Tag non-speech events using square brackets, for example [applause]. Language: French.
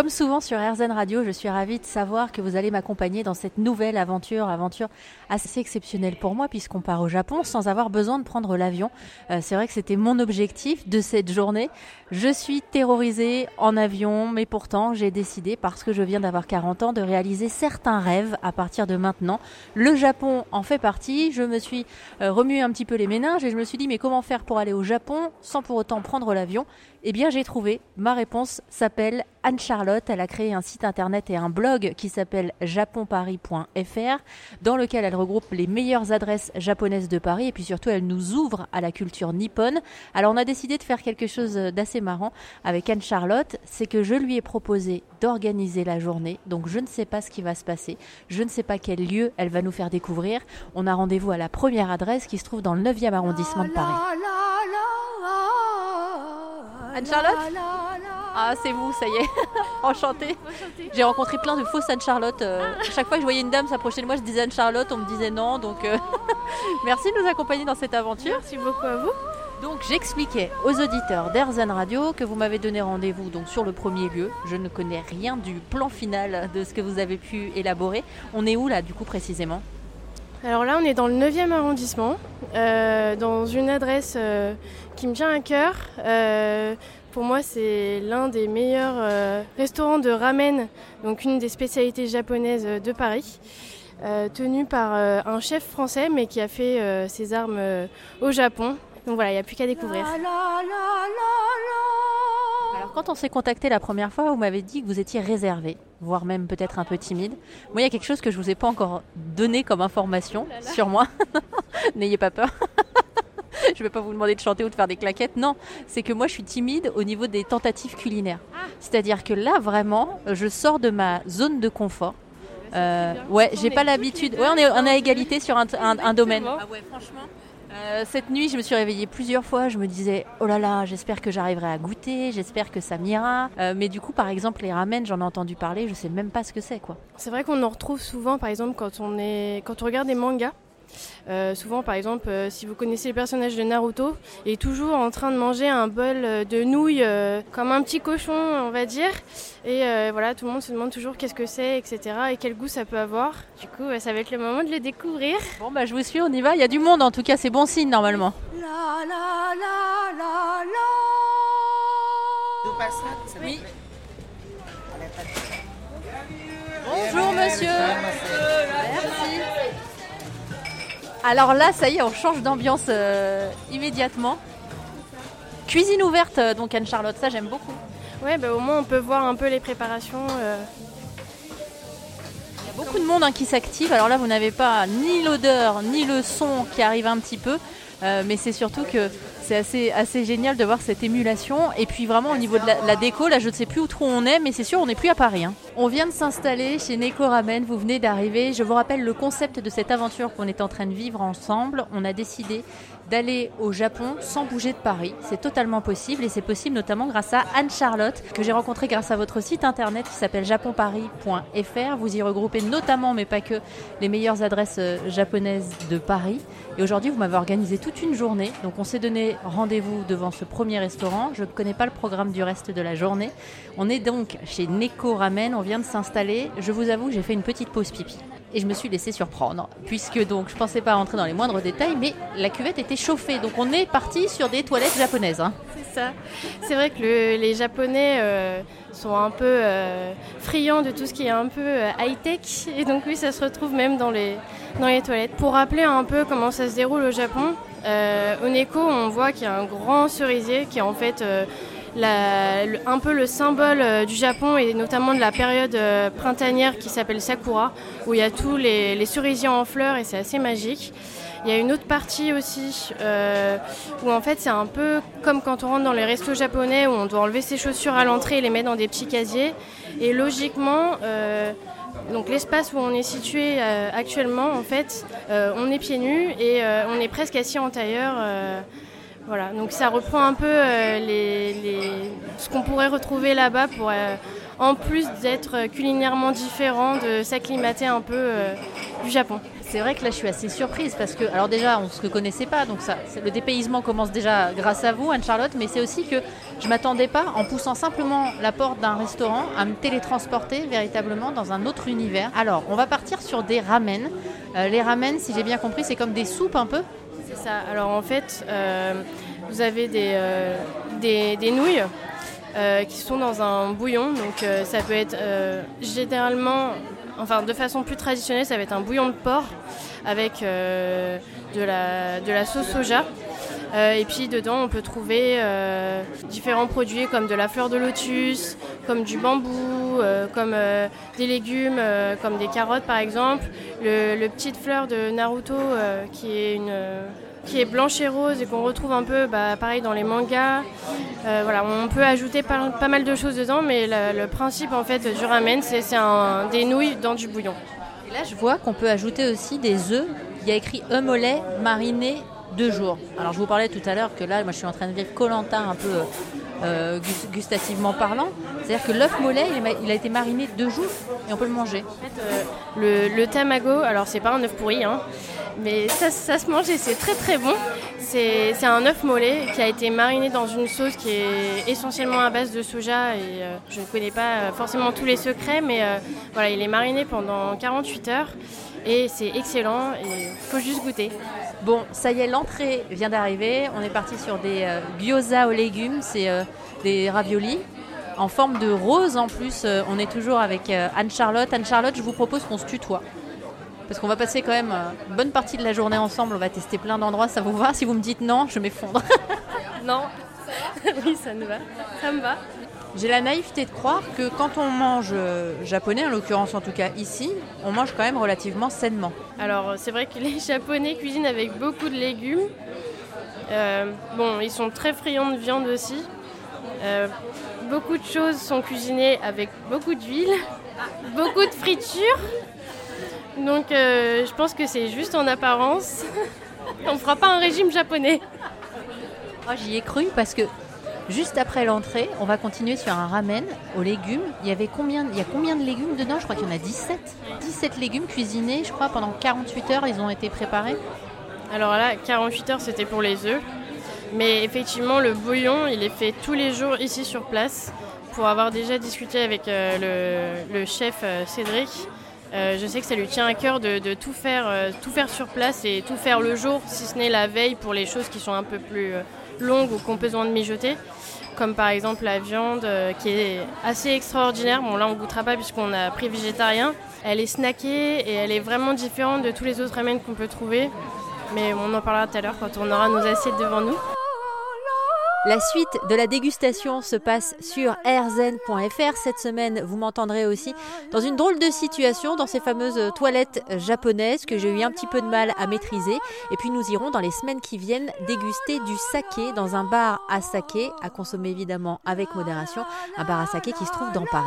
Comme souvent sur RZN Radio, je suis ravie de savoir que vous allez m'accompagner dans cette nouvelle aventure, aventure assez exceptionnelle pour moi puisqu'on part au Japon sans avoir besoin de prendre l'avion. Euh, c'est vrai que c'était mon objectif de cette journée. Je suis terrorisée en avion, mais pourtant j'ai décidé, parce que je viens d'avoir 40 ans, de réaliser certains rêves à partir de maintenant. Le Japon en fait partie. Je me suis euh, remué un petit peu les méninges et je me suis dit mais comment faire pour aller au Japon sans pour autant prendre l'avion? Eh bien j'ai trouvé. Ma réponse s'appelle Anne-Charlotte. Elle a créé un site internet et un blog qui s'appelle japonparis.fr dans lequel elle regroupe les meilleures adresses japonaises de Paris et puis surtout elle nous ouvre à la culture nippone. Alors on a décidé de faire quelque chose d'assez marrant avec Anne-Charlotte, c'est que je lui ai proposé d'organiser la journée. Donc je ne sais pas ce qui va se passer, je ne sais pas quel lieu elle va nous faire découvrir. On a rendez-vous à la première adresse qui se trouve dans le 9e arrondissement de Paris. Anne-Charlotte ah, c'est vous, ça y est. [laughs] Enchantée. J'ai rencontré plein de fausses Anne-Charlotte. Euh, à chaque fois que je voyais une dame s'approcher de moi, je disais Anne-Charlotte, on me disait non. Donc, euh, [laughs] merci de nous accompagner dans cette aventure. Merci beaucoup à vous. Donc, j'expliquais aux auditeurs d'Erzan Radio que vous m'avez donné rendez-vous donc sur le premier lieu. Je ne connais rien du plan final de ce que vous avez pu élaborer. On est où là, du coup, précisément? Alors là, on est dans le 9e arrondissement, euh, dans une adresse qui me tient à cœur. Pour moi, c'est l'un des meilleurs euh, restaurants de ramen, donc une des spécialités japonaises de Paris, euh, tenu par euh, un chef français, mais qui a fait ses armes au Japon. Donc voilà, il n'y a plus qu'à découvrir. Alors quand on s'est contacté la première fois, vous m'avez dit que vous étiez réservé, voire même peut-être un peu timide. Moi, il y a quelque chose que je ne vous ai pas encore donné comme information sur moi. [laughs] N'ayez pas peur. [laughs] je ne vais pas vous demander de chanter ou de faire des claquettes. Non, c'est que moi, je suis timide au niveau des tentatives culinaires. Ah. C'est-à-dire que là, vraiment, je sors de ma zone de confort. Euh, ouais, j'ai pas l'habitude. Ouais, on est, on a égalité sur un, domaine. Ah ouais, franchement. Euh, cette nuit, je me suis réveillée plusieurs fois. Je me disais, oh là là, j'espère que j'arriverai à goûter, j'espère que ça m'ira. Euh, mais du coup, par exemple, les ramen, j'en ai entendu parler, je sais même pas ce que c'est, quoi. C'est vrai qu'on en retrouve souvent, par exemple, quand on est, quand on regarde des mangas. Euh, souvent, par exemple, euh, si vous connaissez le personnage de Naruto, il est toujours en train de manger un bol euh, de nouilles comme un petit cochon, on va dire. Et voilà, tout le monde se demande toujours qu'est-ce que c'est, etc. et quel goût ça peut avoir. Du coup, ça va être le moment de le découvrir. Bon, bah je vous suis, on y va. Il y a du monde en tout cas, c'est bon signe normalement. Oui. Bonjour monsieur. Alors là, ça y est, on change d'ambiance euh, immédiatement. Cuisine ouverte, euh, donc Anne-Charlotte, ça j'aime beaucoup. Ouais, bah, au moins on peut voir un peu les préparations. Euh. Il y a beaucoup de monde hein, qui s'active. Alors là, vous n'avez pas ni l'odeur ni le son qui arrive un petit peu, mais c'est surtout que c'est assez, génial de voir cette émulation. Et puis vraiment au niveau de la, déco, là je ne sais plus où trop on est, mais c'est sûr on n'est plus à Paris. Hein. On vient de s'installer chez Neko Ramen, vous venez d'arriver. Je vous rappelle le concept de cette aventure qu'on est en train de vivre ensemble. On a décidé d'aller au Japon sans bouger de Paris. C'est totalement possible et c'est possible notamment grâce à Anne-Charlotte que j'ai rencontrée grâce à votre site internet qui s'appelle japonparis.fr. Vous y regroupez notamment, mais pas que, les meilleures adresses euh, japonaises de Paris. Et aujourd'hui, vous m'avez organisé toute une journée. Donc on s'est donné rendez-vous devant ce premier restaurant. Je ne connais pas le programme du reste de la journée. On est donc chez Neko Ramen. On vient de s'installer. Je vous avoue, j'ai fait une petite pause pipi et je me suis laissé surprendre puisque donc je pensais pas rentrer dans les moindres détails mais la cuvette était chauffée. Donc on est parti sur des toilettes japonaises hein. c'est ça. C'est vrai que les japonais euh, sont un peu euh, friands de tout ce qui est un peu euh, high tech et donc oui ça se retrouve même dans les dans les toilettes. Pour rappeler un peu comment ça se déroule au Japon au Neko on voit qu'il y a un grand cerisier qui est en fait un peu le symbole euh, du Japon et notamment de la période euh, printanière qui s'appelle Sakura, où il y a tous les, cerisiers en fleurs et c'est assez magique. Il y a une autre partie aussi euh, où en fait c'est un peu comme quand on rentre dans les restos japonais où on doit enlever ses chaussures à l'entrée et les mettre dans des petits casiers. Et logiquement, donc l'espace où on est situé actuellement, en fait, on est pieds nus et on est presque assis en tailleur. Voilà, donc ça reprend un peu euh, ce qu'on pourrait retrouver là-bas pour, euh, en plus d'être culinairement différent, de s'acclimater un peu euh, du Japon. C'est vrai que là, je suis assez surprise parce que, alors déjà, on ne se connaissait pas, donc ça, le dépaysement commence déjà grâce à vous, Anne-Charlotte, mais c'est aussi que je ne m'attendais pas, en poussant simplement la porte d'un restaurant, à me télétransporter véritablement dans un autre univers. Alors, on va partir sur des ramen. Euh, les ramen, si j'ai bien compris, c'est comme des soupes un peu Alors en fait, euh, vous avez des, euh, nouilles qui sont dans un bouillon. Donc ça peut être généralement enfin de façon plus traditionnelle, ça va être un bouillon de porc avec euh, de, la, sauce soja. Euh, et puis dedans, on peut trouver euh, différents produits comme de la fleur de lotus, comme du bambou, comme des légumes, comme des carottes par exemple. Le, petite fleur de Naruto qui est qui est blanche et rose et qu'on retrouve un peu bah, pareil dans les mangas. Euh, voilà, on peut ajouter pas, mal de choses dedans, mais le, principe en fait du ramen, c'est des nouilles dans du bouillon. Et là, je vois qu'on peut ajouter aussi des œufs. Il y a écrit œufs mollets marinés deux jours. Alors, je vous parlais tout à l'heure que là, moi, je suis en train de vivre Colanta un peu euh, gustativement parlant. C'est-à-dire que l'œuf mollet, il a été mariné deux jours et on peut le manger. Euh, le, tamago, alors c'est pas un œuf pourri, hein, mais ça, se mange et c'est très très bon. C'est un œuf mollet qui a été mariné dans une sauce qui est essentiellement à base de soja et euh, je ne connais pas forcément tous les secrets, mais voilà, il est mariné pendant 48 heures et c'est excellent et il faut juste goûter. Bon, ça y est, l'entrée vient d'arriver. On est parti sur des gyoza aux légumes, c'est des raviolis en forme de rose en plus. on est toujours avec Anne-Charlotte. Anne-Charlotte, je vous propose qu'on se tutoie parce qu'on va passer quand même euh, une bonne partie de la journée ensemble. On va tester plein d'endroits. Ça vous va Si vous me dites non, je m'effondre. [laughs] non. [laughs] oui, ça nous va. Ça me va. J'ai la naïveté de croire que quand on mange euh, japonais, en l'occurrence en tout cas ici, on mange quand même relativement sainement. Alors c'est vrai que les [laughs] japonais cuisinent avec beaucoup de légumes. Euh, bon, ils sont très friands de viande aussi. beaucoup de choses sont cuisinées avec beaucoup d'huile, [laughs] beaucoup de friture. Donc euh, je pense que c'est juste en apparence. [laughs] On ne fera pas un régime japonais. J'y ai cru parce que juste après l'entrée, on va continuer sur un ramen aux légumes. Il y avait combien il a combien de légumes dedans? Je crois qu'il y en a 17. 17 légumes cuisinés, je crois pendant 48 heures, ils ont été préparés. Alors là, 48 heures, c'était pour les œufs. Mais effectivement, le bouillon, il est fait tous les jours ici sur place. Pour avoir déjà discuté avec euh, le, chef euh, Cédric, euh, je sais que ça lui tient à cœur de, tout, faire, sur place et tout faire le jour, si ce n'est la veille pour les choses qui sont un peu plus longues ou qu'on besoin de mijoter. Comme par exemple la viande qui est assez extraordinaire. Bon là on goûtera pas puisqu'on a pris végétarien. Elle est snackée et elle est vraiment différente de tous les autres ramen qu'on peut trouver. Mais on en parlera tout à l'heure quand on aura nos assiettes devant nous. La suite de la dégustation se passe sur airzen.fr. Cette semaine, vous m'entendrez aussi dans une drôle de situation, dans ces fameuses toilettes japonaises que j'ai eu un petit peu de mal à maîtriser. Et puis nous irons dans les semaines qui viennent déguster du saké dans un bar à saké, à consommer évidemment avec modération, un bar à saké qui se trouve dans Paris.